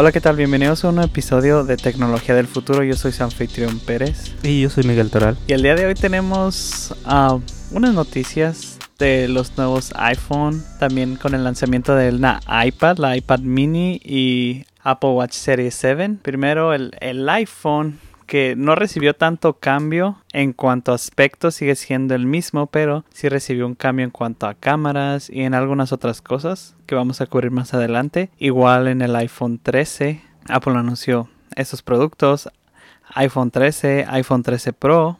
Hola, ¿qué tal? Bienvenidos a un episodio de Tecnología del Futuro. Yo soy Sanfitrión Pérez. Y yo soy Miguel Toral. Y el día de hoy tenemos uh, unas noticias de los nuevos iPhone, también con el lanzamiento del iPad, la iPad mini y Apple Watch Series 7. Primero el, el iPhone que no recibió tanto cambio en cuanto a aspecto, sigue siendo el mismo, pero sí recibió un cambio en cuanto a cámaras y en algunas otras cosas que vamos a cubrir más adelante. Igual en el iPhone 13, Apple anunció esos productos, iPhone 13, iPhone 13 Pro,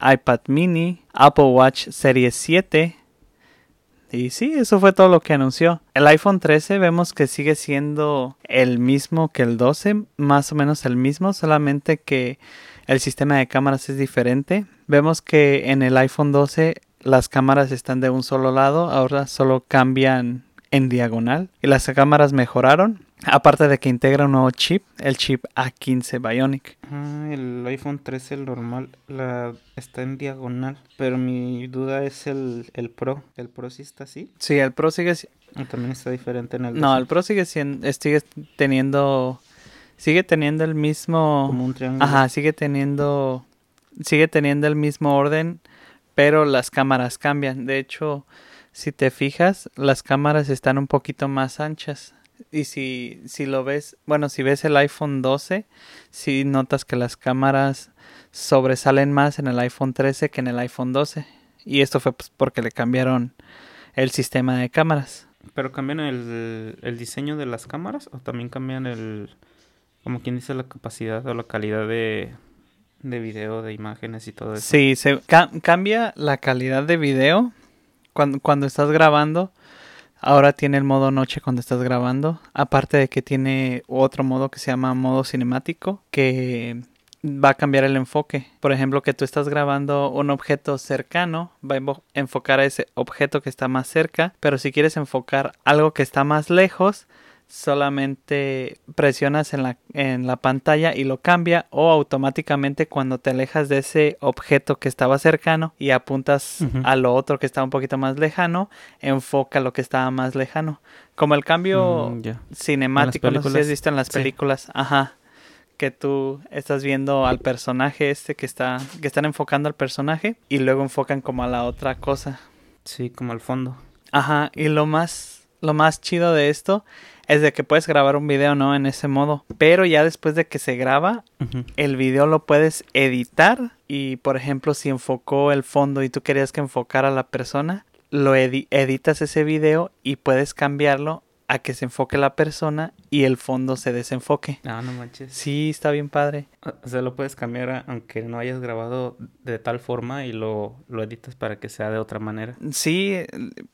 iPad mini, Apple Watch Series 7, y sí, eso fue todo lo que anunció. El iPhone 13 vemos que sigue siendo el mismo que el 12, más o menos el mismo, solamente que el sistema de cámaras es diferente. Vemos que en el iPhone 12 las cámaras están de un solo lado, ahora solo cambian en diagonal y las cámaras mejoraron. Aparte de que integra un nuevo chip, el chip A15 Bionic. Ah, el iPhone 13, el normal, la, está en diagonal. Pero mi duda es el, el Pro. ¿El Pro sí está así? Sí, el Pro sigue... ¿O también está diferente en el... No, el Pro sigue, siendo, sigue teniendo... Sigue teniendo el mismo... Como un triángulo. Ajá, sigue teniendo... Sigue teniendo el mismo orden, pero las cámaras cambian. De hecho, si te fijas, las cámaras están un poquito más anchas. Y si, si lo ves, bueno, si ves el iPhone 12, si notas que las cámaras sobresalen más en el iPhone 13 que en el iPhone 12. Y esto fue pues, porque le cambiaron el sistema de cámaras. ¿Pero cambian el, el diseño de las cámaras o también cambian el, como quien dice, la capacidad o la calidad de, de video, de imágenes y todo eso? Sí, se ca cambia la calidad de video cuando, cuando estás grabando. Ahora tiene el modo noche cuando estás grabando. Aparte de que tiene otro modo que se llama modo cinemático. Que va a cambiar el enfoque. Por ejemplo, que tú estás grabando un objeto cercano, va a enfocar a ese objeto que está más cerca. Pero si quieres enfocar algo que está más lejos, solamente presionas en la, en la pantalla y lo cambia o automáticamente cuando te alejas de ese objeto que estaba cercano y apuntas uh -huh. a lo otro que está un poquito más lejano, enfoca lo que estaba más lejano. Como el cambio mm, yeah. cinemático, no sé si has visto en las películas, sí. ajá, que tú estás viendo al personaje este que está, que están enfocando al personaje y luego enfocan como a la otra cosa. Sí, como al fondo. Ajá, y lo más, lo más chido de esto es de que puedes grabar un video, ¿no? En ese modo. Pero ya después de que se graba, uh -huh. el video lo puedes editar. Y, por ejemplo, si enfocó el fondo y tú querías que enfocara a la persona, lo edi editas ese video y puedes cambiarlo a que se enfoque la persona y el fondo se desenfoque. Ah, no manches. Sí, está bien padre. O sea, lo puedes cambiar a, aunque no hayas grabado de tal forma y lo, lo editas para que sea de otra manera. Sí,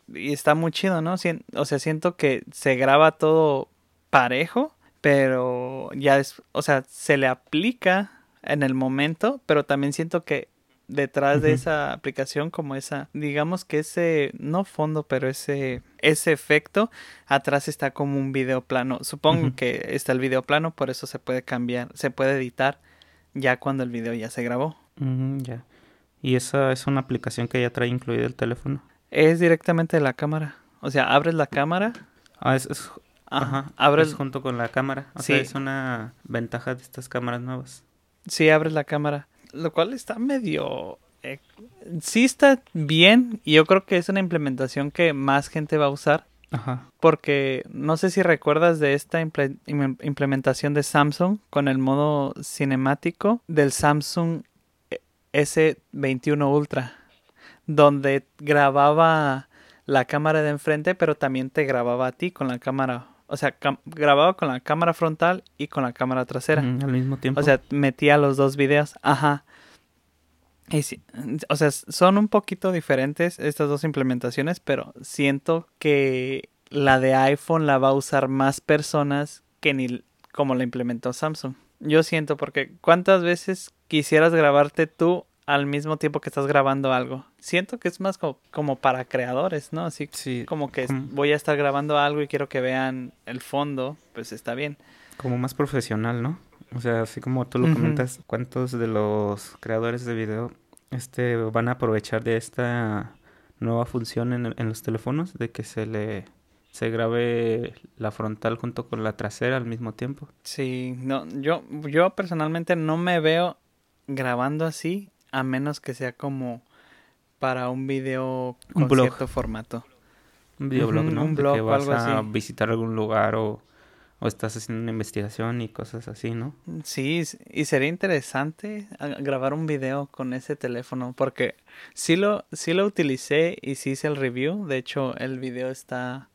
y está muy chido, ¿no? O sea, siento que se graba todo parejo, pero ya es, o sea, se le aplica en el momento, pero también siento que detrás uh -huh. de esa aplicación como esa digamos que ese no fondo pero ese ese efecto atrás está como un video plano. Supongo uh -huh. que está el video plano por eso se puede cambiar se puede editar ya cuando el video ya se grabó. Uh -huh, ya. Y esa es una aplicación que ya trae incluido el teléfono es directamente de la cámara. O sea abres la cámara. Ah es, es ajá, abres es junto con la cámara. O sí. sea es una ventaja de estas cámaras nuevas. Sí abres la cámara lo cual está medio... Eh, sí está bien y yo creo que es una implementación que más gente va a usar. Ajá. Porque no sé si recuerdas de esta imple implementación de Samsung con el modo cinemático del Samsung S21 Ultra, donde grababa la cámara de enfrente, pero también te grababa a ti con la cámara o sea, grababa con la cámara frontal y con la cámara trasera. Mm, al mismo tiempo. O sea, metía los dos videos. Ajá. Y sí, o sea, son un poquito diferentes estas dos implementaciones, pero siento que la de iPhone la va a usar más personas que ni como la implementó Samsung. Yo siento porque cuántas veces quisieras grabarte tú al mismo tiempo que estás grabando algo. Siento que es más como, como para creadores, ¿no? Así sí. como que voy a estar grabando algo y quiero que vean el fondo, pues está bien. Como más profesional, ¿no? O sea, así como tú lo uh -huh. comentas, ¿cuántos de los creadores de video este van a aprovechar de esta nueva función en, en los teléfonos de que se le se grabe la frontal junto con la trasera al mismo tiempo. Sí, no, yo, yo personalmente no me veo grabando así, a menos que sea como para un video con Un blog. cierto formato. Un videoblog, ¿no? un De blog que vas algo a así. visitar algún lugar o, o estás haciendo una investigación y cosas así, ¿no? Sí, y sería interesante a- grabar un video con ese teléfono, porque sí lo, sí lo utilicé y sí hice el review. De hecho, el video está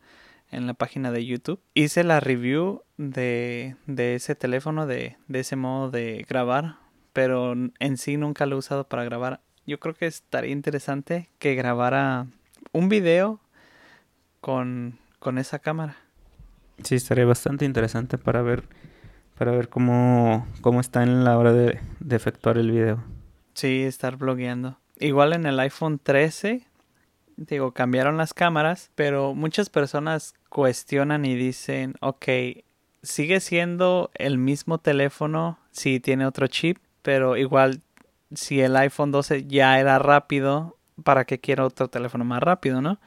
en la página de YouTube. Hice la review de, de ese teléfono, de, de ese modo de grabar, pero en sí nunca lo he usado para grabar. Yo creo que estaría interesante que grabara un video con, con esa cámara. Sí, estaría bastante interesante para ver para ver cómo, cómo está en la hora de, de efectuar el video. Sí, estar blogueando. Igual en el iPhone 13, digo, cambiaron las cámaras, pero muchas personas cuestionan y dicen, ok, sigue siendo el mismo teléfono si tiene otro chip, pero igual si el iPhone 12 ya era rápido, ¿para qué quiero otro teléfono más rápido, no?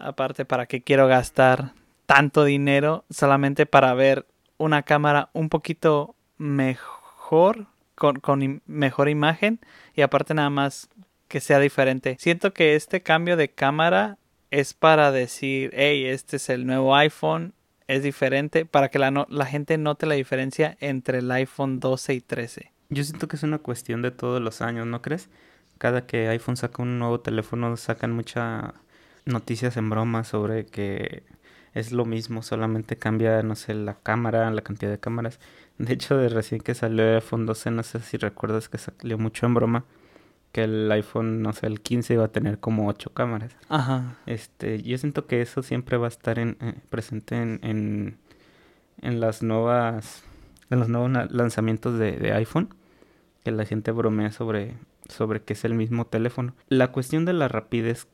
Aparte, ¿para qué quiero gastar tanto dinero solamente para ver una cámara un poquito mejor, con, mejor imagen y aparte nada más que sea diferente. Siento que este cambio de cámara es para decir, hey, este es el nuevo iPhone, es diferente, para que la gente note la diferencia entre el iPhone 12 y 13. Yo siento que es una cuestión de todos los años, ¿no crees? Cada que iPhone saca un nuevo teléfono sacan muchas noticias en broma sobre que es lo mismo, solamente cambia, no sé, la cámara, la cantidad de cámaras. De hecho, de recién que salió el iPhone 12, no sé si recuerdas que salió mucho en broma que el iPhone, no sé, el 15 iba a tener como 8 cámaras. Ajá. Este, yo siento que eso siempre va a estar en, eh, presente en, en, en las nuevas, en los nuevos lanzamientos de, de iPhone, que la gente bromea sobre, sobre que es el mismo teléfono. La cuestión de la rapidez,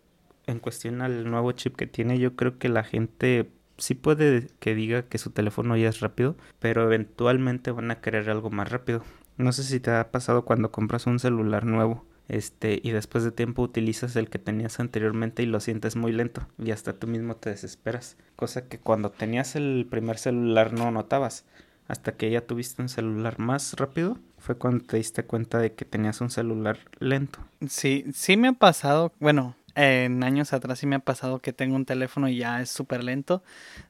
en cuestión al nuevo chip que tiene, yo creo que la gente sí puede que diga que su teléfono ya es rápido, pero eventualmente van a querer algo más rápido. No sé si te ha pasado cuando compras un celular nuevo este, y después de tiempo utilizas el que tenías anteriormente y lo sientes muy lento y hasta tú mismo te desesperas, cosa que cuando tenías el primer celular no notabas, hasta que ya tuviste un celular más rápido, fue cuando te diste cuenta de que tenías un celular lento. Sí, sí me ha pasado, bueno, en años atrás sí me ha pasado que tengo un teléfono y ya es súper lento.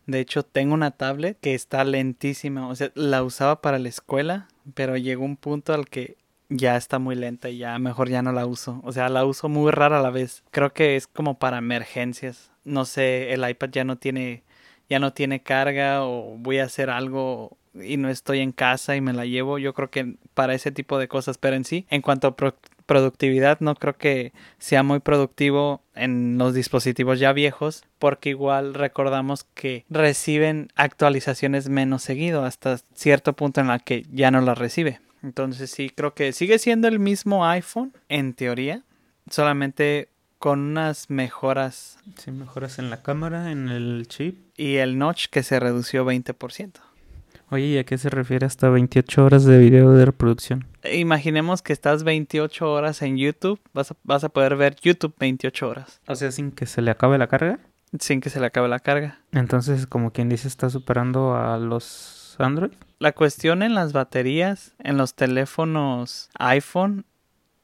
De hecho, tengo una tablet que está lentísima. O sea, la usaba para la escuela, pero llegó un punto al que ya está muy lenta y ya mejor ya no la uso. O sea, la uso muy rara a la vez. Creo que es como para emergencias. No sé, el iPad ya no tiene ya no tiene carga o voy a hacer algo y no estoy en casa y me la llevo. Yo creo que para ese tipo de cosas, pero en sí, en cuanto a pro- productividad, no creo que sea muy productivo en los dispositivos ya viejos, porque igual recordamos que reciben actualizaciones menos seguido hasta cierto punto en la que ya no las recibe. Entonces sí, creo que sigue siendo el mismo iPhone, en teoría, solamente con unas mejoras Si mejoras en la cámara, en el chip. y el notch que se redució 20%. Oye, ¿y a qué se refiere hasta 28 horas de video de reproducción? Imaginemos que estás 28 horas en YouTube, vas a, vas a poder ver YouTube 28 horas O sea, sin que se le acabe la carga. sin que se le acabe la carga. Entonces, como quien dice, está superando a los Android. La cuestión en las baterías, en los teléfonos iPhone,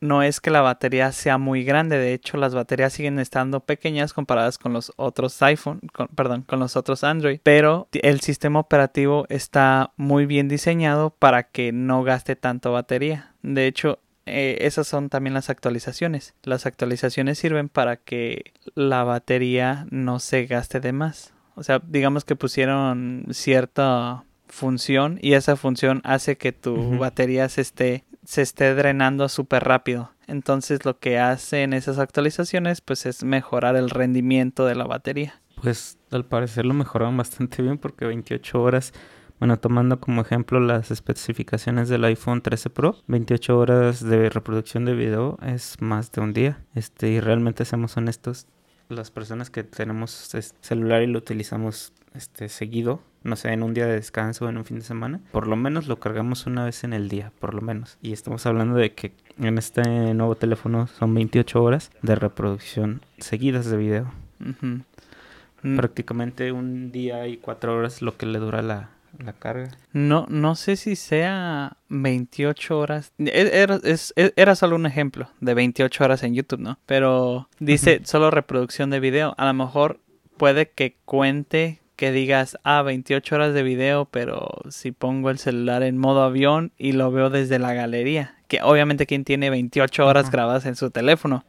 no es que la batería sea muy grande. De hecho, las baterías siguen estando pequeñas comparadas con los otros iPhone, con- perdón, con los otros Android. Pero el sistema operativo está muy bien diseñado para que no gaste tanto batería. De hecho, eh, esas son también las actualizaciones. Las actualizaciones sirven para que la batería no se gaste de más. O sea, digamos que pusieron cierta función y esa función hace que tu batería se esté se esté drenando súper rápido. Entonces lo que hacen esas actualizaciones pues es mejorar el rendimiento de la batería. Pues al parecer lo mejoraron bastante bien porque 28 horas, bueno, tomando como ejemplo las especificaciones del iPhone 13 Pro, 28 horas de reproducción de video es más de un día. Este, y realmente seamos honestos, las personas que tenemos es- celular y lo utilizamos este seguido, no sé, en un día de descanso o en un fin de semana, por lo menos lo cargamos una vez en el día, por lo menos. Y estamos hablando de que en este nuevo teléfono son 28 horas de reproducción seguidas de video. Mm. Prácticamente un día y cuatro horas lo que le dura la, la carga. No, no sé si sea 28 horas. E, era, es, e, era, solo un ejemplo de 28 horas en YouTube, ¿no? Pero dice solo reproducción de video. A lo mejor puede que cuente que digas, ah, 28 horas de video, pero si pongo el celular en modo avión y lo veo desde la galería, que obviamente quien tiene 28 horas grabadas en su teléfono.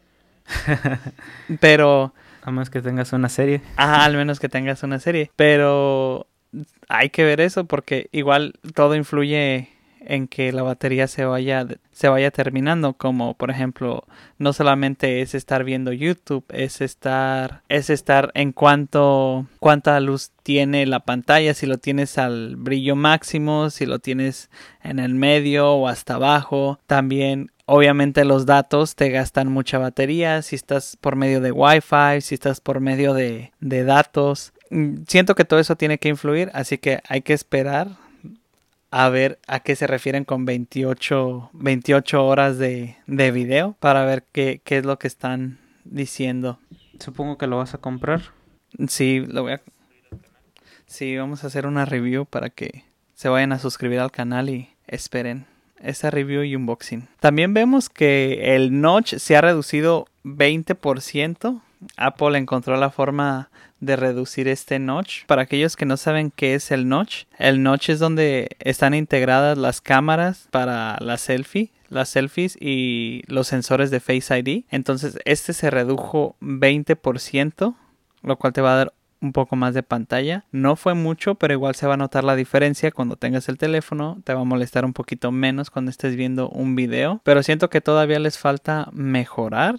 pero... A menos que tengas una serie. Ah, al menos que tengas una serie. Pero hay que ver eso porque igual todo influye en que la batería se vaya se vaya terminando como por ejemplo no solamente es estar viendo YouTube es estar es estar en cuanto cuánta luz tiene la pantalla si lo tienes al brillo máximo si lo tienes en el medio o hasta abajo también Obviamente los datos te gastan mucha batería si estás por medio de Wi-Fi, si estás por medio de, de datos. Mm, siento que todo eso tiene que influir, así que hay que esperar a ver a qué se refieren con 28, 28 horas de, de video para ver qué, qué es lo que están diciendo. Supongo que lo vas a comprar. Sí, lo voy a... Sí, vamos a hacer una review para que se vayan a suscribir al canal y esperen esa review y unboxing. También vemos que el notch se ha reducido 20%. Apple encontró la forma de reducir este notch. Para aquellos que no saben qué es el notch, el notch es donde están integradas las cámaras para la selfie las selfies y los sensores de Face ID. Entonces este se redujo 20%, lo cual te va a dar un poco más de pantalla. No fue mucho, pero igual se va a notar la diferencia cuando tengas el teléfono. Te va a molestar un poquito menos cuando estés viendo un video. Pero siento que todavía les falta mejorar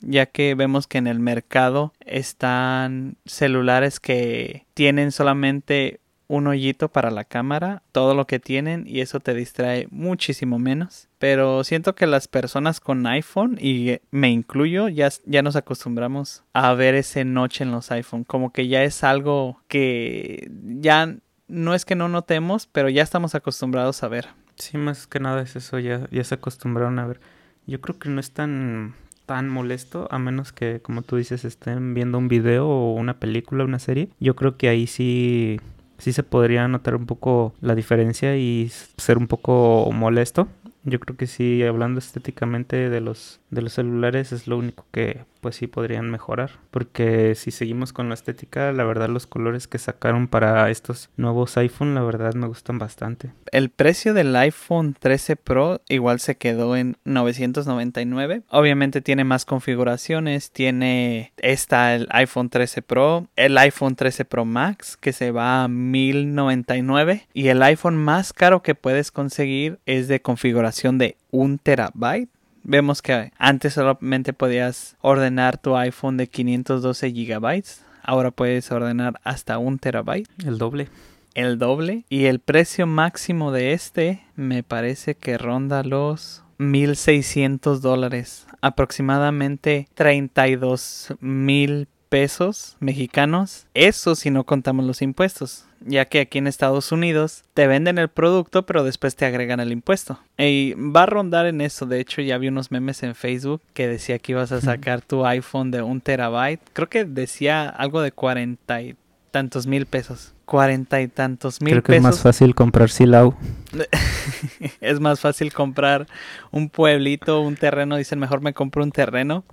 ya que vemos que en el mercado están celulares que tienen solamente un hoyito para la cámara, todo lo que tienen y eso te distrae muchísimo menos. Pero siento que las personas con iPhone, y me incluyo, ya, ya nos acostumbramos a ver ese noche en los iPhone. Como que ya es algo que ya no es que no notemos, pero ya estamos acostumbrados a ver. Sí, más que nada es eso, ya, ya se acostumbraron a ver. Yo creo que no es tan tan molesto a menos que como tú dices estén viendo un video o una película, una serie. Yo creo que ahí sí sí se podría notar un poco la diferencia y ser un poco molesto. Yo creo que sí, hablando estéticamente de los, de los celulares, es lo único que pues sí podrían mejorar. Porque si seguimos con la estética, la verdad los colores que sacaron para estos nuevos iPhone, la verdad me gustan bastante. El precio del iPhone 13 Pro igual se quedó en 999. Obviamente tiene más configuraciones, tiene esta el iPhone 13 Pro, el iPhone 13 Pro Max que se va a 1099 y el iPhone más caro que puedes conseguir es de configuración de 1 terabyte Vemos que antes solamente podías ordenar tu iPhone de 512 gigabytes. Ahora puedes ordenar hasta un terabyte. El doble. El doble. Y el precio máximo de este me parece que ronda los 1600 dólares. Aproximadamente 32 mil pesos mexicanos. Eso si no contamos los impuestos ya que aquí en Estados Unidos te venden el producto pero después te agregan el impuesto. Y va a rondar en eso, de hecho ya vi unos memes en Facebook que decía que ibas a sacar tu iPhone de un terabyte, creo que decía algo de cuarenta y tantos mil pesos. Cuarenta y tantos mil Creo que es más fácil comprar Silau. es más fácil comprar un pueblito, un terreno. Dicen, mejor me compro un terreno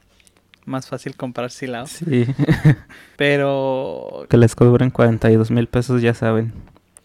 más fácil comprar silao. Sí. Pero... Que les cobren 42 mil pesos, ya saben.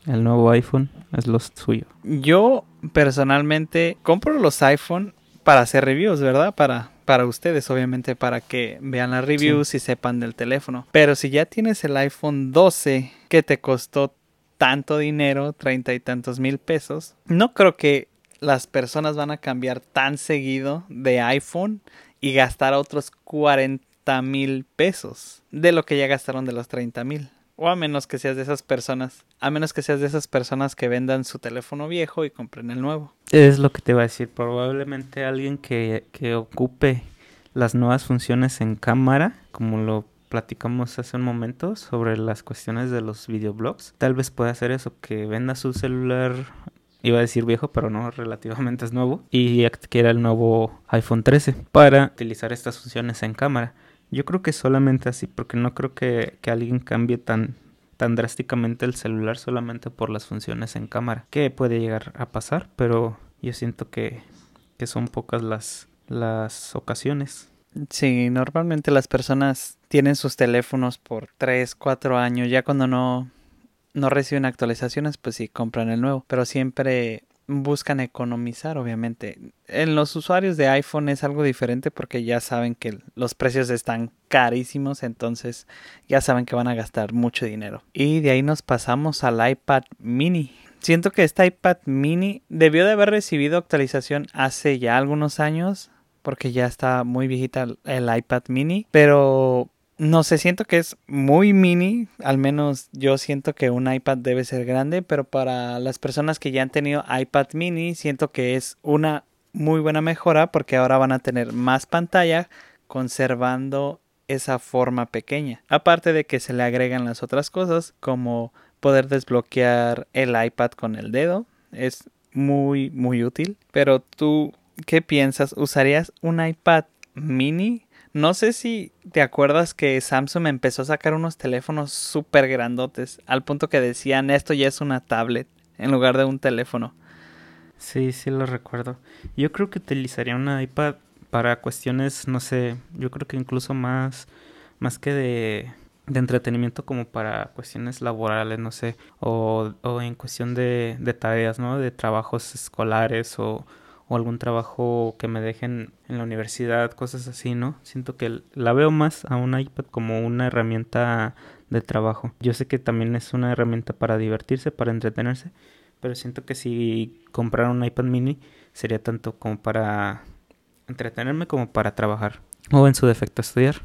El nuevo iPhone es lo suyo. Yo personalmente compro los iPhone para hacer reviews, ¿verdad? Para, para ustedes, obviamente, para que vean las reviews y sepan del teléfono. Pero si ya tienes el iPhone 12 que te costó tanto dinero, treinta y tantos mil pesos, no creo que las personas van a cambiar tan seguido de iPhone y gastar otros 40 mil pesos de lo que ya gastaron de los 30 mil. O a menos que seas de esas personas, a menos que seas de esas personas que vendan su teléfono viejo y compren el nuevo. Es lo que te iba a decir, probablemente alguien que, que ocupe las nuevas funciones en cámara, como lo platicamos hace un momento sobre las cuestiones de los videoblogs, tal vez pueda hacer eso, que venda su celular iba a decir viejo, pero no, relativamente es nuevo, y adquiera el nuevo iPhone 13 para utilizar estas funciones en cámara. Yo creo que solamente así, porque no creo que, que alguien cambie tan, tan drásticamente el celular solamente por las funciones en cámara, que puede llegar a pasar, pero yo siento que, que son pocas las, las ocasiones. Sí, normalmente las personas tienen sus teléfonos por 3, 4 años, ya cuando no, no reciben actualizaciones, pues sí, compran el nuevo, pero siempre buscan economizar, obviamente. En los usuarios de iPhone es algo diferente porque ya saben que los precios están carísimos, entonces ya saben que van a gastar mucho dinero. Y de ahí nos pasamos al iPad mini. Siento que este iPad mini debió de haber recibido actualización hace ya algunos años porque ya está muy viejita el iPad mini, pero no sé, siento que es muy mini, al menos yo siento que un iPad debe ser grande, pero para las personas que ya han tenido iPad mini, siento que es una muy buena mejora porque ahora van a tener más pantalla conservando esa forma pequeña. Aparte de que se le agregan las otras cosas como poder desbloquear el iPad con el dedo, es muy muy útil. Pero tú, ¿qué piensas? ¿Usarías un iPad mini no sé si te acuerdas que Samsung empezó a sacar unos teléfonos súper grandotes, al punto que decían esto ya es una tablet en lugar de un teléfono. Sí, sí lo recuerdo. Yo creo que utilizaría una iPad para cuestiones, no sé, yo creo que incluso más, más que de, entretenimiento como para cuestiones laborales, no sé, o, o en cuestión de, de tareas, ¿no? De trabajos escolares o, o algún trabajo que me dejen en la universidad, cosas así, ¿no? Siento que la veo más a un iPad como una herramienta de trabajo. Yo sé que también es una herramienta para divertirse, para entretenerse, pero siento que si comprara un iPad mini sería tanto como para entretenerme como para trabajar o en su defecto estudiar,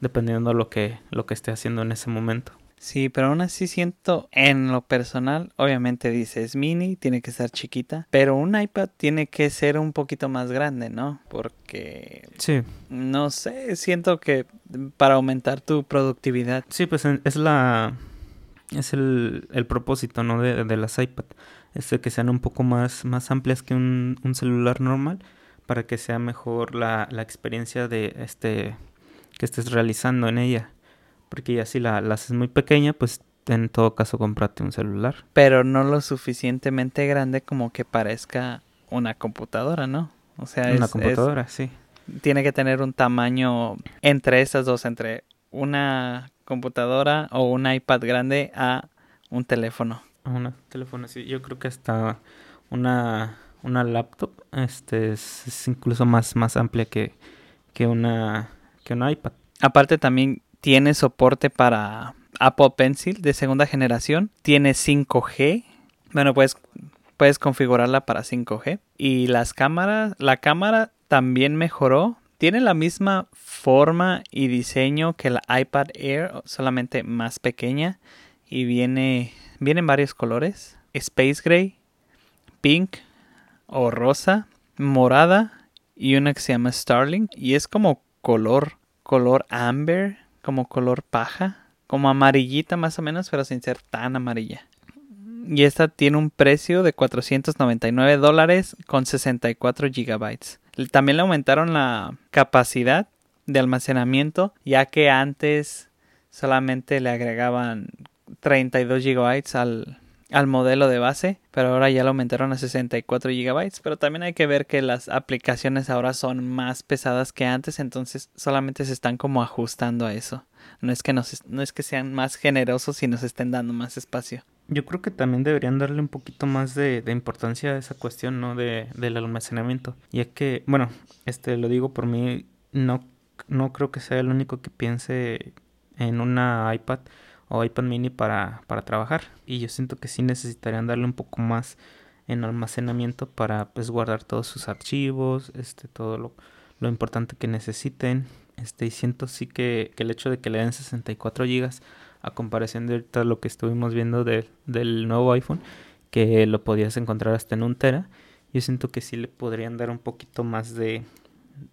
dependiendo de lo que lo que esté haciendo en ese momento. Sí, pero aún así siento en lo personal, obviamente dices mini, tiene que ser chiquita, pero un iPad tiene que ser un poquito más grande, ¿no? Porque... Sí. No sé, siento que para aumentar tu productividad. Sí, pues es la... Es el, el propósito, ¿no? De, de las iPad. Es de que sean un poco más, más amplias que un, un celular normal para que sea mejor la, la experiencia de este que estés realizando en ella. Porque ya si la, la haces muy pequeña, pues en todo caso cómprate un celular. Pero no lo suficientemente grande como que parezca una computadora, ¿no? O sea, una computadora, sí. Tiene que tener un tamaño entre esas dos, entre una computadora o un iPad grande a un teléfono. A un teléfono, sí. Yo creo que hasta una, una laptop este es, es incluso más, más amplia que, que, una, que una iPad. Aparte también tiene soporte para Apple Pencil de segunda generación. Tiene 5G. Bueno, puedes, puedes configurarla para 5G. Y las cámaras, la cámara también mejoró. Tiene la misma forma y diseño que la iPad Air, solamente más pequeña. Y viene, viene en varios colores. Space Gray, Pink o rosa, morada y una que se llama Starling. Y es como color, color amber como color paja, como amarillita más o menos, pero sin ser tan amarilla. Y esta tiene un precio de 499 dólares con 64 gigabytes. También le aumentaron la capacidad de almacenamiento, ya que antes solamente le agregaban 32 gigabytes al, al modelo de base, pero ahora ya lo aumentaron a 64 GB, pero también hay que ver que las aplicaciones ahora son más pesadas que antes, entonces solamente se están como ajustando a eso. No es que nos, no es que sean más generosos y nos estén dando más espacio. Yo creo que también deberían darle un poquito más de, de importancia a esa cuestión, ¿no? De, del almacenamiento. Ya que, bueno, este lo digo por mí, no, no creo que sea el único que piense en una iPad o iPad mini para, para trabajar. Y yo siento que sí necesitarían darle un poco más en almacenamiento para pues guardar todos sus archivos, este, todo lo, lo importante que necesiten. Este, y siento sí que, que el hecho de que le den 64 GB a comparación de ahorita lo que estuvimos viendo del nuevo iPhone, que lo podías encontrar hasta en un tera, yo siento que sí le podrían dar un poquito más de,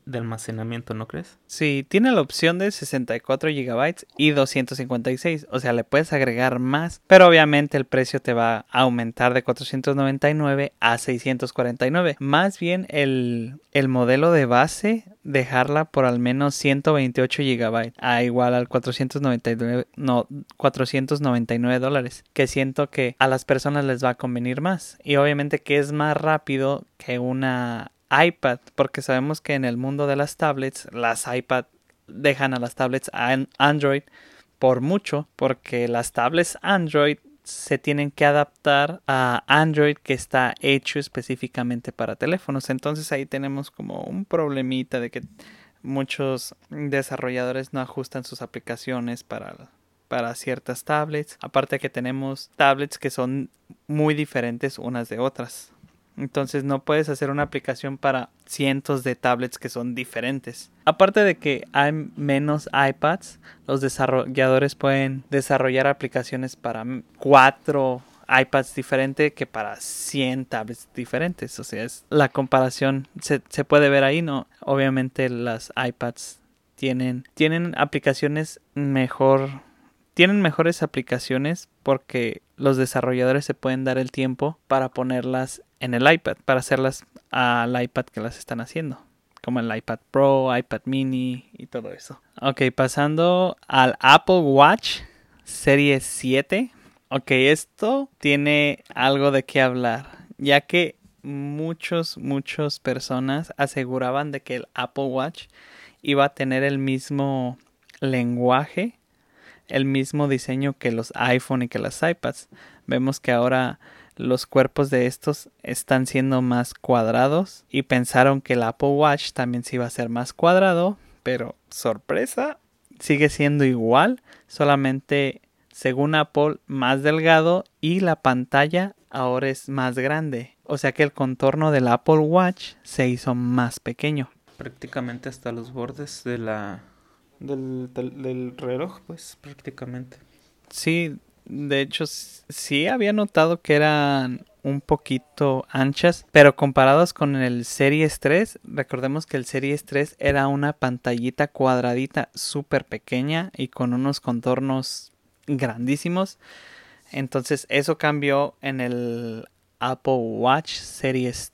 de almacenamiento, ¿no crees? Sí, tiene la opción de 64 GB y 256, o sea, le puedes agregar más, pero obviamente el precio te va a aumentar de 499 a 649. Más bien el, el modelo de base, dejarla por al menos 128 GB, a igual al 499, no, 499 dólares, que siento que a las personas les va a convenir más. Y obviamente que es más rápido que una iPad, porque sabemos que en el mundo de las tablets, las iPad dejan a las tablets Android por mucho, porque las tablets Android se tienen que adaptar a Android que está hecho específicamente para teléfonos. Entonces ahí tenemos como un problemita de que muchos desarrolladores no ajustan sus aplicaciones para, para ciertas tablets. Aparte que tenemos tablets que son muy diferentes unas de otras. Entonces no puedes hacer una aplicación para cientos de tablets que son diferentes. Aparte de que hay menos iPads, los desarrolladores pueden desarrollar aplicaciones para cuatro iPads diferentes que para 100 tablets diferentes. O sea, es, la comparación se, se puede ver ahí, ¿no? Obviamente las iPads tienen, tienen aplicaciones mejor tienen mejores aplicaciones porque los desarrolladores se pueden dar el tiempo para ponerlas en el iPad, para hacerlas al iPad que las están haciendo, como el iPad Pro, iPad mini y todo eso. Ok, pasando al Apple Watch Serie 7. Ok, esto tiene algo de qué hablar, ya que muchos, muchas personas aseguraban de que el Apple Watch iba a tener el mismo lenguaje el mismo diseño que los iPhone y que las iPads. Vemos que ahora los cuerpos de estos están siendo más cuadrados y pensaron que el Apple Watch también se iba a ser más cuadrado, pero sorpresa, sigue siendo igual, solamente según Apple más delgado y la pantalla ahora es más grande. O sea que el contorno del Apple Watch se hizo más pequeño. Prácticamente hasta los bordes de la del, del, reloj, pues prácticamente. Sí, de hecho sí había notado que eran un poquito anchas, pero comparados con el Series 3, recordemos que el Series 3 era una pantallita cuadradita súper pequeña y con unos contornos grandísimos. Entonces eso cambió en el Apple Watch Series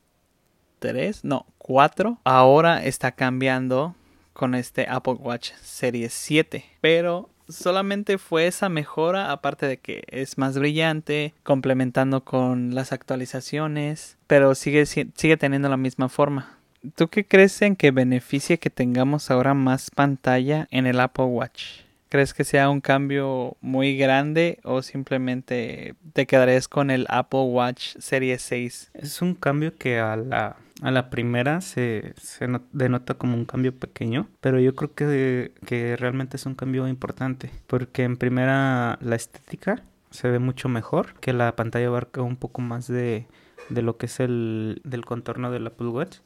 3, no, 4. Ahora está cambiando con este Apple Watch Series 7. Pero solamente fue esa mejora, aparte de que es más brillante, complementando con las actualizaciones, pero sigue, sigue teniendo la misma forma. ¿Tú qué crees en que beneficie que tengamos ahora más pantalla en el Apple Watch? ¿Crees que sea un cambio muy grande o simplemente te quedarías con el Apple Watch Series 6? Es un cambio que a la a la primera se, se denota como un cambio pequeño, pero yo creo que, que realmente es un cambio importante, porque en primera la estética se ve mucho mejor, que la pantalla abarca un poco más de, de lo que es el del contorno del Apple Watch.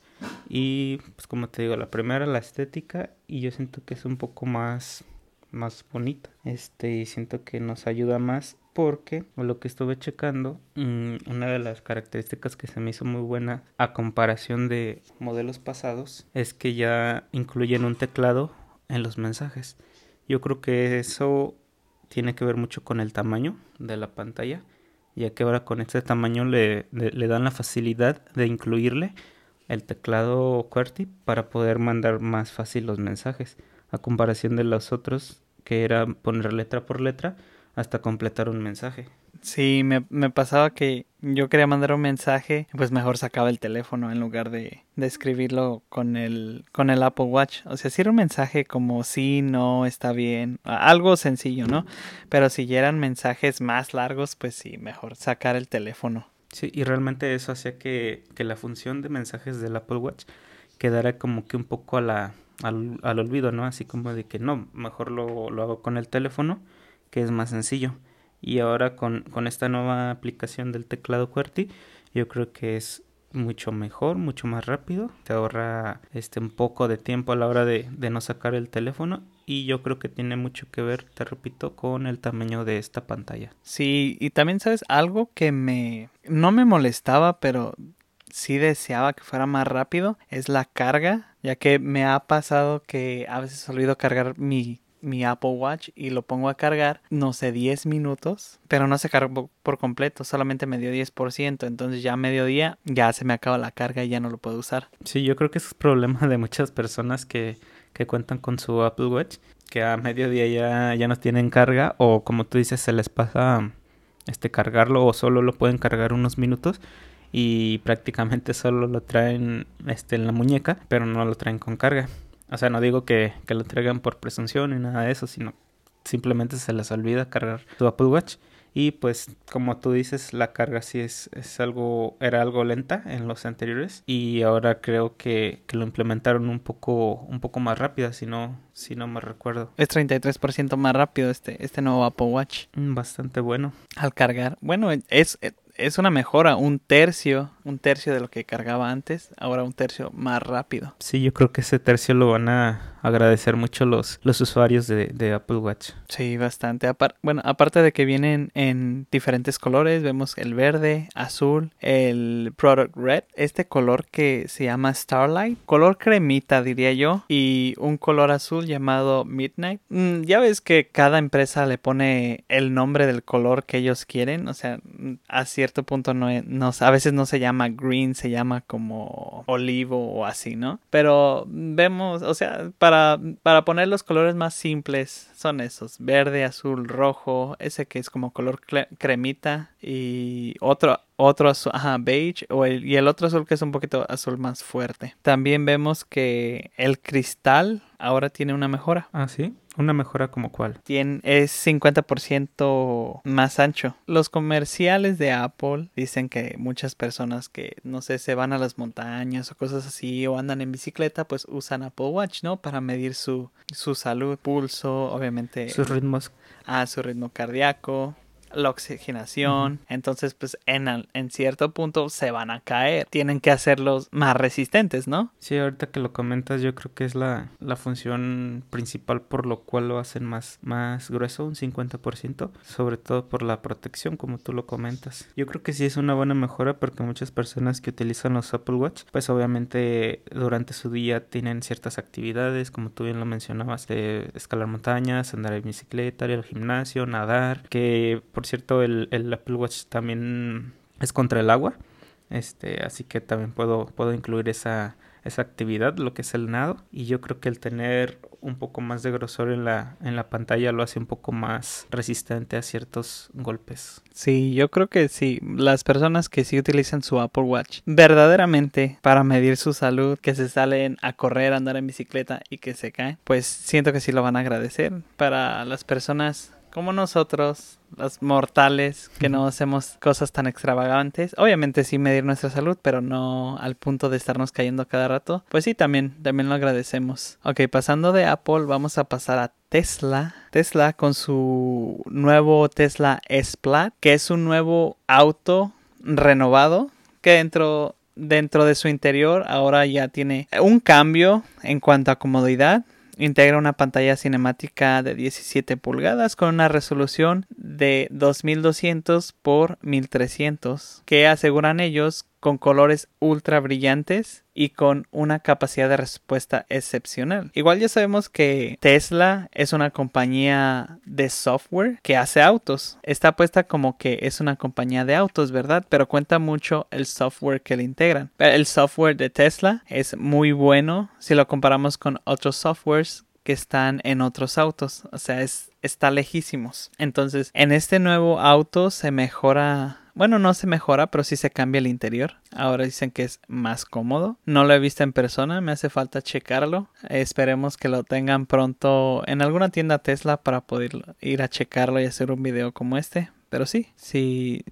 Y pues como te digo, la primera la estética y yo siento que es un poco más más bonita. Este, y siento que nos ayuda más porque lo que estuve checando, mm, una de las características que se me hizo muy buena a comparación de modelos pasados es que ya incluyen un teclado en los mensajes. Yo creo que eso tiene que ver mucho con el tamaño de la pantalla, ya que ahora con este tamaño le, le, dan la facilidad de incluirle el teclado QWERTY para poder mandar más fácil los mensajes, a comparación de los otros que era poner letra por letra hasta completar un mensaje. Sí, me, me, pasaba que yo quería mandar un mensaje, pues mejor sacaba el teléfono en lugar de, de, escribirlo con el, con el Apple Watch. O sea, si era un mensaje como sí, no, está bien, algo sencillo, ¿no? Pero si eran mensajes más largos, pues sí, mejor sacar el teléfono. Sí, y realmente eso hacía que, que la función de mensajes del Apple Watch quedara como que un poco a la, al, al olvido, ¿no? Así como de que no, mejor lo, lo hago con el teléfono que es más sencillo. Y ahora con, con esta nueva aplicación del teclado QWERTY, yo creo que es mucho mejor, mucho más rápido. Te ahorra este un poco de tiempo a la hora de, de, no sacar el teléfono. Y yo creo que tiene mucho que ver, te repito, con el tamaño de esta pantalla. Sí, y también sabes algo que me no me molestaba, pero sí deseaba que fuera más rápido es la carga, ya que me ha pasado que a veces olvido cargar mi mi Apple Watch y lo pongo a cargar, no sé, 10 minutos, pero no se cargó por completo, solamente me dio 10%, entonces ya a mediodía ya se me acaba la carga y ya no lo puedo usar. Sí, yo creo que es problema de muchas personas que, que cuentan con su Apple Watch, que a mediodía ya, ya no tienen carga o como tú dices se les pasa este cargarlo o solo lo pueden cargar unos minutos y prácticamente solo lo traen este en la muñeca, pero no lo traen con carga. O sea, no digo que, que lo traigan por presunción ni nada de eso, sino simplemente se les olvida cargar su Apple Watch. Y pues como tú dices, la carga sí es, es algo, era algo lenta en los anteriores. Y ahora creo que, que lo implementaron un poco, un poco más rápida, si no, si no me recuerdo. Es 33% más rápido este, este nuevo Apple Watch. Mm, Bastante bueno. Al cargar. Bueno, es, es una mejora, un tercio, un tercio de lo que cargaba antes, ahora un tercio más rápido. Sí, yo creo que ese tercio lo van a agradecer mucho los, los usuarios de, de Apple Watch. Sí, bastante. Apar bueno, aparte de que vienen en diferentes colores, vemos el verde, azul, el Product Red, este color que se llama Starlight, color cremita diría yo, y un color azul llamado Midnight. Mm, ya ves que cada empresa le pone el nombre del color que ellos quieren, o sea, a cierto punto no, a veces no se llama green, se llama como olivo o así, ¿no? Pero vemos, o sea, para, para poner los colores más simples son esos, verde, azul, rojo, ese que es como color cremita y otro otro azul, ajá, beige o el, y el otro azul que es un poquito azul más fuerte. También vemos que el cristal ahora tiene una mejora. Ah, sí. Una mejora como cuál? Tiene, es 50% más ancho. Los comerciales de Apple dicen que muchas personas que, no sé, se van a las montañas o cosas así o andan en bicicleta, pues usan Apple Watch, ¿no? Para medir su, su salud, pulso, obviamente. Sus ritmos. Ah, su ritmo cardíaco la oxigenación. Uh -huh. Entonces, pues en, en, cierto punto se van a caer. Tienen que hacerlos más resistentes, ¿no? Sí, ahorita que lo comentas, yo creo que es la, la función principal por lo cual lo hacen más, más grueso, un 50%, sobre todo por la protección, como tú lo comentas. Yo creo que sí es una buena mejora porque muchas personas que utilizan los Apple Watch, pues obviamente durante su día tienen ciertas actividades, como tú bien lo mencionabas, de escalar montañas, andar en bicicleta, ir al gimnasio, nadar, que por cierto, el, Apple Watch también es contra el agua. Este, así que también puedo, puedo incluir esa, esa actividad, lo que es el nado. Y yo creo que el tener un poco más de grosor en la, en la pantalla lo hace un poco más resistente a ciertos golpes. Sí, yo creo que sí. Las personas que sí utilizan su Apple Watch verdaderamente para medir su salud, que se salen a correr, a andar en bicicleta y que se caen, pues siento que sí lo van a agradecer. Para las personas como nosotros, los mortales, que no hacemos cosas tan extravagantes. Obviamente sí medir nuestra salud, pero no al punto de estarnos cayendo cada rato. Pues sí, también, también lo agradecemos. Ok, pasando de Apple, vamos a pasar a Tesla. Tesla con su nuevo Tesla S-Plaid, que es un nuevo auto renovado que dentro dentro de su interior ahora ya tiene un cambio en cuanto a comodidad integra una pantalla cinemática de 17 pulgadas con una resolución de 2200 por 1300 que aseguran ellos con colores ultra brillantes y con una capacidad de respuesta excepcional. Igual ya sabemos que Tesla es una compañía de software que hace autos. Está puesta como que es una compañía de autos, ¿verdad? Pero cuenta mucho el software que le integran. El software de Tesla es muy bueno si lo comparamos con otros softwares que están en otros autos. O sea, es, está lejísimos. Entonces, en este nuevo auto se mejora bueno, no se mejora, pero sí se cambia el interior. Ahora dicen que es más cómodo. No lo he visto en persona, me hace falta checarlo. Esperemos que lo tengan pronto en alguna tienda Tesla para poder ir a checarlo y hacer un video como este. Pero sí, sí,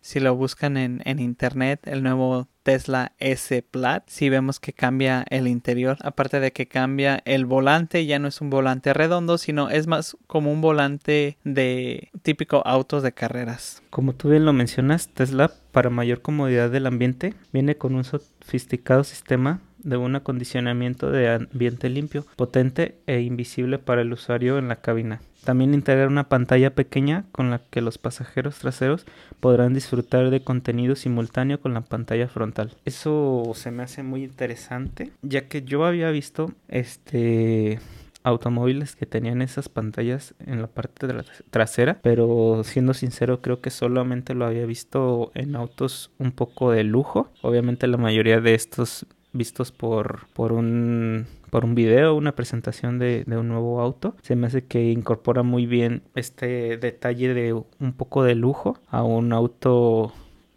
si lo buscan en, en, internet, el nuevo Tesla S Plaid, si vemos que cambia el interior, aparte de que cambia el volante, ya no es un volante redondo, sino es más como un volante de típico autos de carreras. Como tú bien lo mencionas, Tesla, para mayor comodidad del ambiente, viene con un sofisticado sistema de un acondicionamiento de ambiente limpio, potente e invisible para el usuario en la cabina. También integra una pantalla pequeña con la que los pasajeros traseros podrán disfrutar de contenido simultáneo con la pantalla frontal. Eso se me hace muy interesante, ya que yo había visto este automóviles que tenían esas pantallas en la parte de trasera, pero siendo sincero creo que solamente lo había visto en autos un poco de lujo. Obviamente la mayoría de estos vistos por, por un por un video, una presentación de, un nuevo auto. Se me hace que incorpora muy bien este detalle de un poco de lujo a un auto,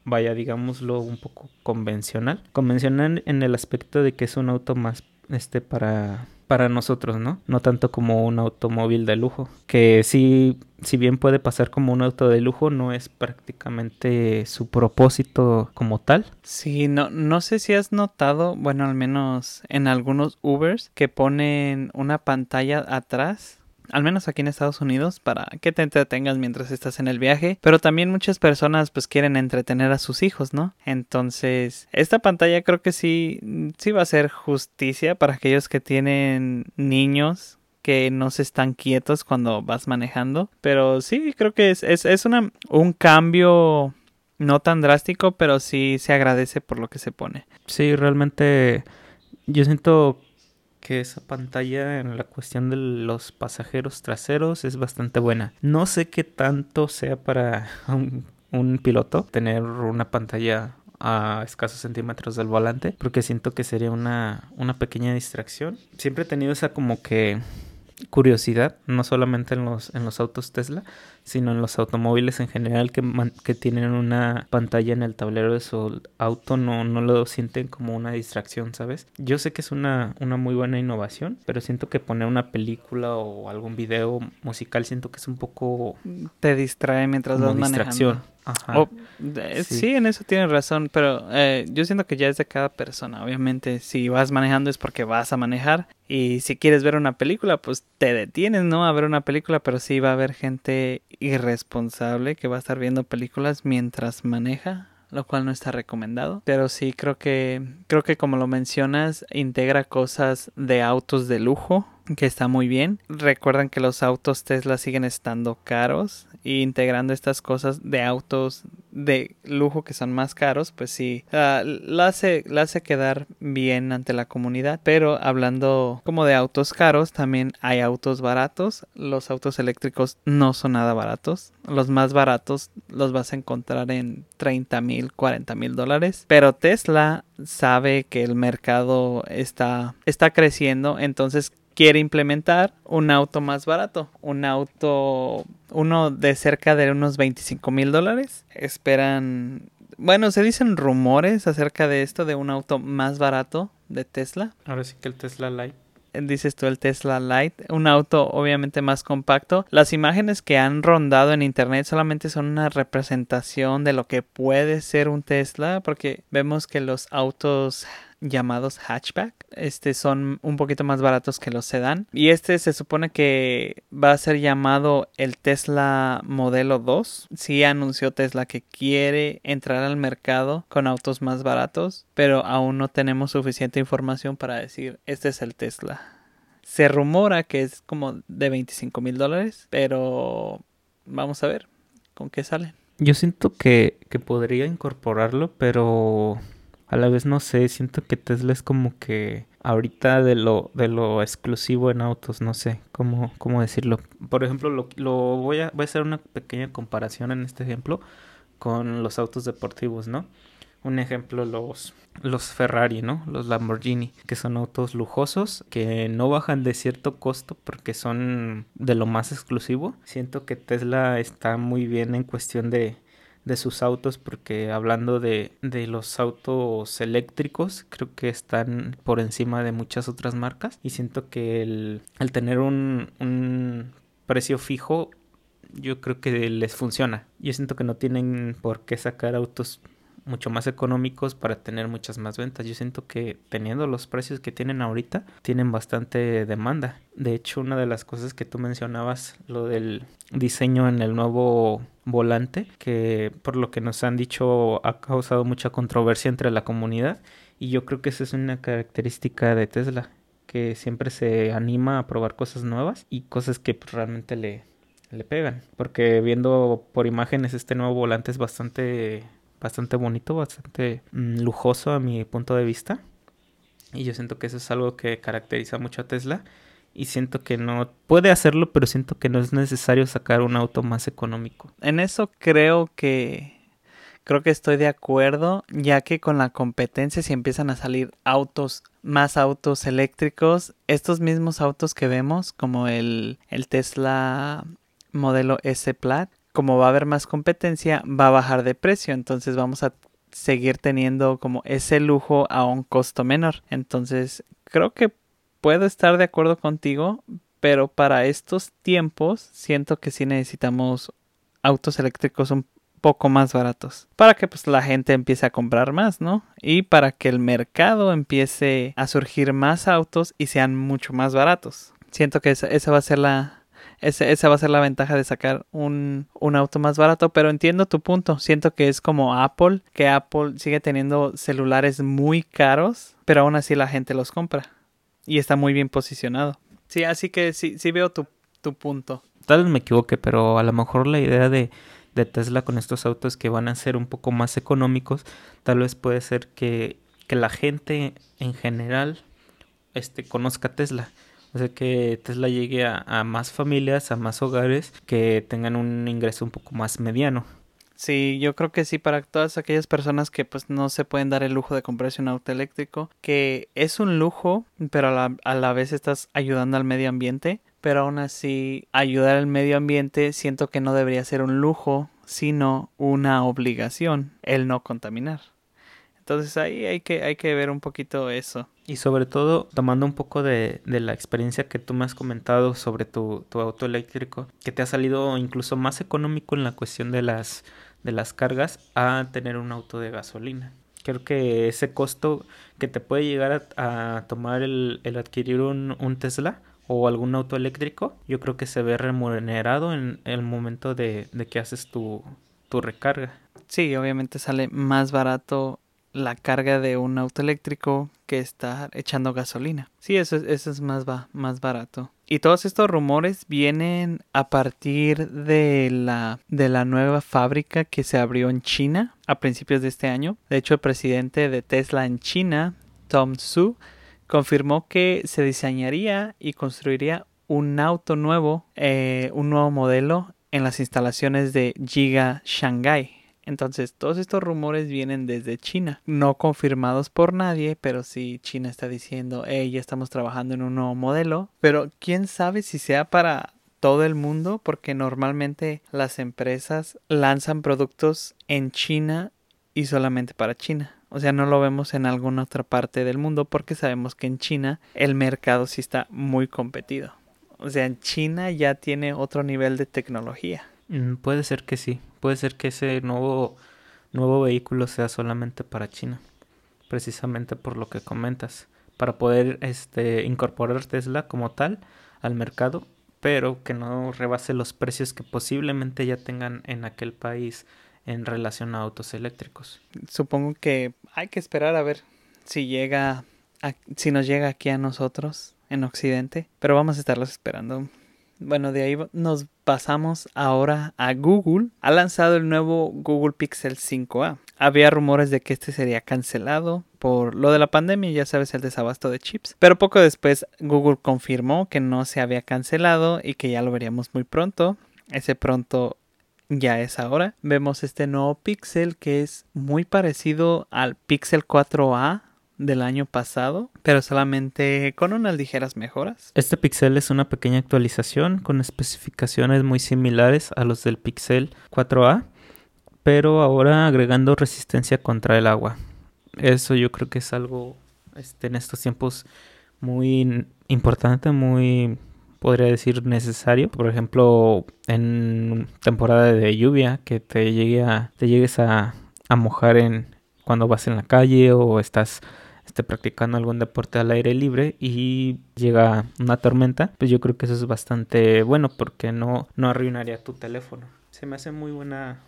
vaya, digámoslo, un poco convencional. Convencional en el aspecto de que es un auto más este para para nosotros, ¿no? No tanto como un automóvil de lujo, que sí, si bien puede pasar como un auto de lujo, no es prácticamente su propósito como tal. Sí, no, no sé si has notado, bueno, al menos en algunos Ubers, que ponen una pantalla atrás al menos aquí en Estados Unidos, para que te entretengas mientras estás en el viaje. Pero también muchas personas pues quieren entretener a sus hijos, ¿no? Entonces, esta pantalla creo que sí, sí va a ser justicia para aquellos que tienen niños que no se están quietos cuando vas manejando. Pero sí, creo que es, es, es una, un cambio no tan drástico, pero sí se agradece por lo que se pone. Sí, realmente yo siento que esa pantalla en la cuestión de los pasajeros traseros es bastante buena. No sé qué tanto sea para un, piloto tener una pantalla a escasos centímetros del volante porque siento que sería una, una pequeña distracción. Siempre he tenido esa como que curiosidad, no solamente en los, en los autos Tesla, sino en los automóviles en general que, que tienen una pantalla en el tablero de su auto, no, no lo sienten como una distracción, ¿sabes? Yo sé que es una, una muy buena innovación, pero siento que poner una película o algún video musical siento que es un poco... Te distrae mientras vas distracción. Ajá. sí. en eso tienes razón, pero eh, yo siento que ya es de cada persona. Obviamente, si vas manejando es porque vas a manejar. Y si quieres ver una película, pues te detienes, ¿no? A ver una película, pero sí va a haber gente irresponsable que va a estar viendo películas mientras maneja lo cual no está recomendado. Pero sí creo que creo que como lo mencionas, integra cosas de autos de lujo que está muy bien. Recuerdan que los autos Tesla siguen estando caros y integrando estas cosas de autos de lujo que son más caros, pues sí, uh, la, hace, la hace quedar bien ante la comunidad. Pero hablando como de autos caros, también hay autos baratos. Los autos eléctricos no son nada baratos. Los más baratos los vas a encontrar en 30 mil, 40 mil dólares. Pero Tesla sabe que el mercado está, está creciendo, entonces quiere implementar un auto más barato, un auto, uno de cerca de unos 25 mil dólares. Esperan, bueno, se dicen rumores acerca de esto, de un auto más barato de Tesla. Ahora sí que el Tesla Light dices tú el Tesla Light, un auto obviamente más compacto. Las imágenes que han rondado en internet solamente son una representación de lo que puede ser un Tesla, porque vemos que los autos llamados hatchback. Este son un poquito más baratos que los sedán. Y este se supone que va a ser llamado el Tesla Modelo 2. Sí anunció Tesla que quiere entrar al mercado con autos más baratos, pero aún no tenemos suficiente información para decir este es el Tesla. Se rumora que es como de 25 mil dólares, pero vamos a ver con qué sale. Yo siento que, que podría incorporarlo, pero a la vez no sé, siento que Tesla es como que ahorita de lo, de lo exclusivo en autos, no sé cómo, cómo decirlo. Por ejemplo, lo, lo voy, a, voy a hacer una pequeña comparación en este ejemplo con los autos deportivos, ¿no? Un ejemplo, los, los Ferrari, ¿no? Los Lamborghini, que son autos lujosos, que no bajan de cierto costo porque son de lo más exclusivo. Siento que Tesla está muy bien en cuestión de, de sus autos porque hablando de, de, los autos eléctricos creo que están por encima de muchas otras marcas. Y siento que el, el tener un, un precio fijo yo creo que les funciona. Yo siento que no tienen por qué sacar autos mucho más económicos para tener muchas más ventas. Yo siento que teniendo los precios que tienen ahorita, tienen bastante demanda. De hecho, una de las cosas que tú mencionabas, lo del diseño en el nuevo volante, que por lo que nos han dicho ha causado mucha controversia entre la comunidad. Y yo creo que esa es una característica de Tesla, que siempre se anima a probar cosas nuevas y cosas que pues, realmente le, le pegan. Porque viendo por imágenes este nuevo volante es bastante bastante bonito, bastante mm, lujoso a mi punto de vista. Y yo siento que eso es algo que caracteriza mucho a Tesla. Y siento que no puede hacerlo, pero siento que no es necesario sacar un auto más económico. En eso creo que creo que estoy de acuerdo, ya que con la competencia si empiezan a salir autos, más autos eléctricos, estos mismos autos que vemos, como el, el Tesla modelo S Plaid, como va a haber más competencia, va a bajar de precio. Entonces vamos a seguir teniendo como ese lujo a un costo menor. Entonces creo que puedo estar de acuerdo contigo, pero para estos tiempos siento que sí necesitamos autos eléctricos un poco más baratos para que pues la gente empiece a comprar más, ¿no? Y para que el mercado empiece a surgir más autos y sean mucho más baratos. Siento que esa, esa va a ser la, esa va a ser la ventaja de sacar un, un, auto más barato, pero entiendo tu punto. Siento que es como Apple, que Apple sigue teniendo celulares muy caros, pero aún así la gente los compra. Y está muy bien posicionado. Sí, así que sí, sí veo tu, tu punto. Tal vez me equivoque, pero a lo mejor la idea de, de Tesla con estos autos que van a ser un poco más económicos, tal vez puede ser que, que la gente en general este, conozca Tesla sea, que Tesla llegue a, más familias, a más hogares que tengan un ingreso un poco más mediano. Sí, yo creo que sí, para todas aquellas personas que pues no se pueden dar el lujo de comprarse un auto eléctrico, que es un lujo, pero a la, a la vez estás ayudando al medio ambiente, pero aún así ayudar al medio ambiente siento que no debería ser un lujo, sino una obligación el no contaminar. Entonces ahí hay que, hay que ver un poquito eso. Y sobre todo, tomando un poco de, de la experiencia que tú me has comentado sobre tu, tu, auto eléctrico, que te ha salido incluso más económico en la cuestión de las, de las cargas a tener un auto de gasolina. Creo que ese costo que te puede llegar a, tomar el, el adquirir un, un, Tesla o algún auto eléctrico, yo creo que se ve remunerado en el momento de, de que haces tu, tu recarga. Sí, obviamente sale más barato la carga de un auto eléctrico que está echando gasolina. Sí, eso, eso es más, más barato. Y todos estos rumores vienen a partir de la, de la nueva fábrica que se abrió en China a principios de este año. De hecho, el presidente de Tesla en China, Tom Su, confirmó que se diseñaría y construiría un auto nuevo, eh, un nuevo modelo en las instalaciones de Giga Shanghai entonces, todos estos rumores vienen desde China, no confirmados por nadie, pero sí China está diciendo, hey, ya estamos trabajando en un nuevo modelo, pero quién sabe si sea para todo el mundo, porque normalmente las empresas lanzan productos en China y solamente para China. O sea, no lo vemos en alguna otra parte del mundo porque sabemos que en China el mercado sí está muy competido. O sea, en China ya tiene otro nivel de tecnología. Mm, puede ser que sí. Puede ser que ese nuevo, nuevo vehículo sea solamente para China. Precisamente por lo que comentas. Para poder este, incorporar Tesla como tal al mercado. Pero que no rebase los precios que posiblemente ya tengan en aquel país en relación a autos eléctricos. Supongo que hay que esperar a ver si llega si nos llega aquí a nosotros en Occidente, pero vamos a estarlos esperando bueno, de ahí nos pasamos ahora a Google. Ha lanzado el nuevo Google Pixel 5a. Había rumores de que este sería cancelado por lo de la pandemia, ya sabes, el desabasto de chips. Pero poco después Google confirmó que no se había cancelado y que ya lo veríamos muy pronto. Ese pronto ya es ahora. Vemos este nuevo Pixel que es muy parecido al Pixel 4a del año pasado, pero solamente con unas ligeras mejoras. Este Pixel es una pequeña actualización con especificaciones muy similares a los del Pixel 4a, pero ahora agregando resistencia contra el agua. Eso yo creo que es algo este, en estos tiempos muy importante, muy podría decir necesario. Por ejemplo, en temporada de lluvia, que te llegue a, te llegues a, a mojar en, cuando vas en la calle o estás este, practicando algún deporte al aire libre y llega una tormenta, pues yo creo que eso es bastante bueno porque no, no arruinaría tu teléfono. Se me hace muy buena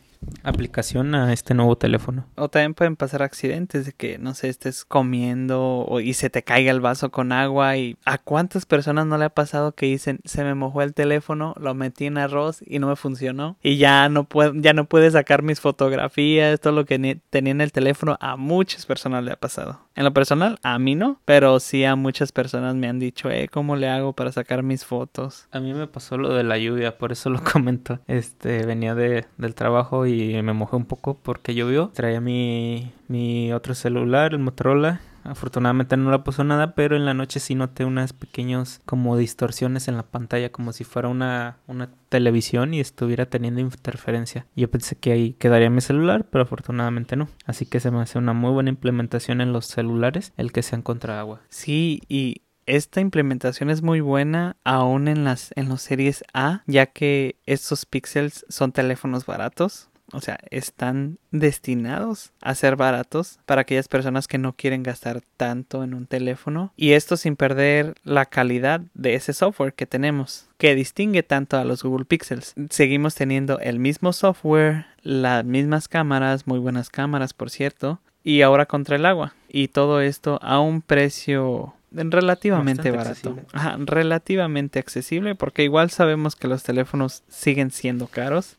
aplicación a este nuevo teléfono. O también pueden pasar accidentes de que, no sé, estés comiendo y se te caiga el vaso con agua y a cuántas personas no le ha pasado que dicen, se me mojó el teléfono, lo metí en arroz y no me funcionó y ya no puedo, ya no pude sacar mis fotografías, todo lo que tenía en el teléfono, a muchas personas le ha pasado. En lo personal, a mí no, pero sí a muchas personas me han dicho, eh, ¿cómo le hago para sacar mis fotos? A mí me pasó lo de la lluvia, por eso lo comento. Este, venía de, del trabajo y me mojé un poco porque llovió. Traía mi, mi otro celular, el Motorola, Afortunadamente no le puso nada, pero en la noche sí noté unas pequeñas como distorsiones en la pantalla, como si fuera una, una televisión y estuviera teniendo interferencia. Yo pensé que ahí quedaría mi celular, pero afortunadamente no. Así que se me hace una muy buena implementación en los celulares el que sean contra agua. Sí, y esta implementación es muy buena aún en las en los series A, ya que estos píxeles son teléfonos baratos o sea, están destinados a ser baratos para aquellas personas que no quieren gastar tanto en un teléfono. Y esto sin perder la calidad de ese software que tenemos, que distingue tanto a los Google Pixels. Seguimos teniendo el mismo software, las mismas cámaras, muy buenas cámaras por cierto, y ahora contra el agua. Y todo esto a un precio relativamente barato. relativamente accesible porque igual sabemos que los teléfonos siguen siendo caros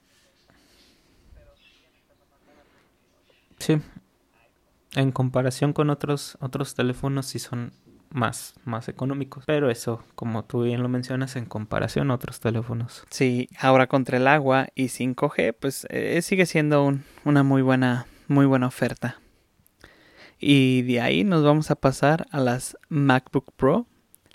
Sí. En comparación con otros, otros teléfonos sí son más, más económicos. Pero eso, como tú bien lo mencionas, en comparación a otros teléfonos. Sí, ahora contra el agua y 5G, pues eh, sigue siendo una muy buena, muy buena oferta. Y de ahí nos vamos a pasar a las MacBook Pro.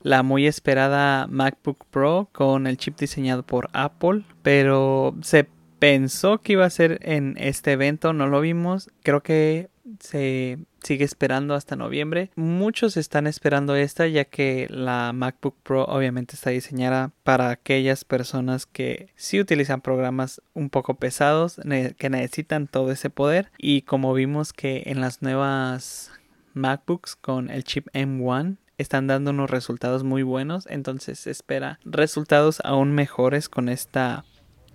La muy esperada MacBook Pro con el chip diseñado por Apple, pero se pensó que iba a ser en este evento, no lo vimos. Creo que se sigue esperando hasta noviembre. Muchos están esperando esta ya que la MacBook Pro obviamente está diseñada para aquellas personas que sí utilizan programas un poco pesados, que necesitan todo ese poder y como vimos que en las nuevas MacBooks con el chip M1 están dando unos resultados muy buenos, entonces se espera resultados aún mejores con esta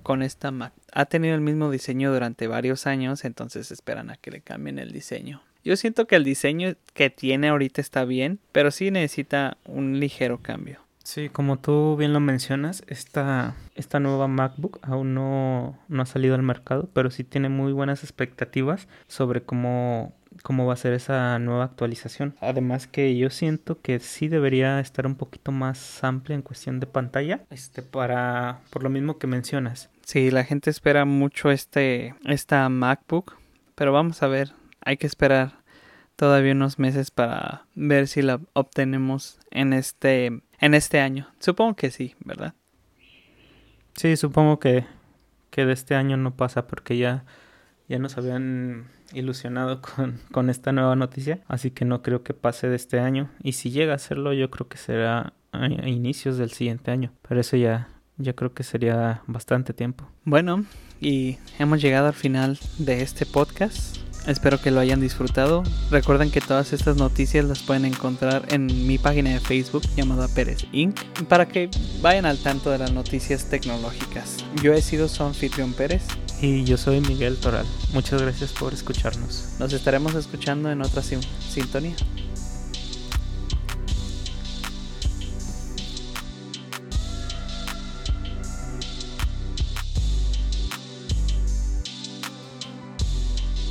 con esta Mac. Ha tenido el mismo diseño durante varios años, entonces esperan a que le cambien el diseño. Yo siento que el diseño que tiene ahorita está bien, pero sí necesita un ligero cambio. Sí, como tú bien lo mencionas, esta, esta nueva MacBook aún no, no ha salido al mercado, pero sí tiene muy buenas expectativas sobre cómo cómo va a ser esa nueva actualización. Además que yo siento que sí debería estar un poquito más amplia en cuestión de pantalla, este para por lo mismo que mencionas. Sí, la gente espera mucho este esta MacBook, pero vamos a ver, hay que esperar todavía unos meses para ver si la obtenemos en este en este año. Supongo que sí, ¿verdad? Sí, supongo que que de este año no pasa porque ya ya nos habían ilusionado con, con, esta nueva noticia, así que no creo que pase de este año. Y si llega a hacerlo, yo creo que será a, inicios del siguiente año. Pero eso ya, ya creo que sería bastante tiempo. Bueno, y hemos llegado al final de este podcast. Espero que lo hayan disfrutado. Recuerden que todas estas noticias las pueden encontrar en mi página de Facebook llamada Pérez Inc. para que vayan al tanto de las noticias tecnológicas. Yo he sido su anfitrión Pérez y yo soy Miguel Toral. Muchas gracias por escucharnos. Nos estaremos escuchando en otra sintonía.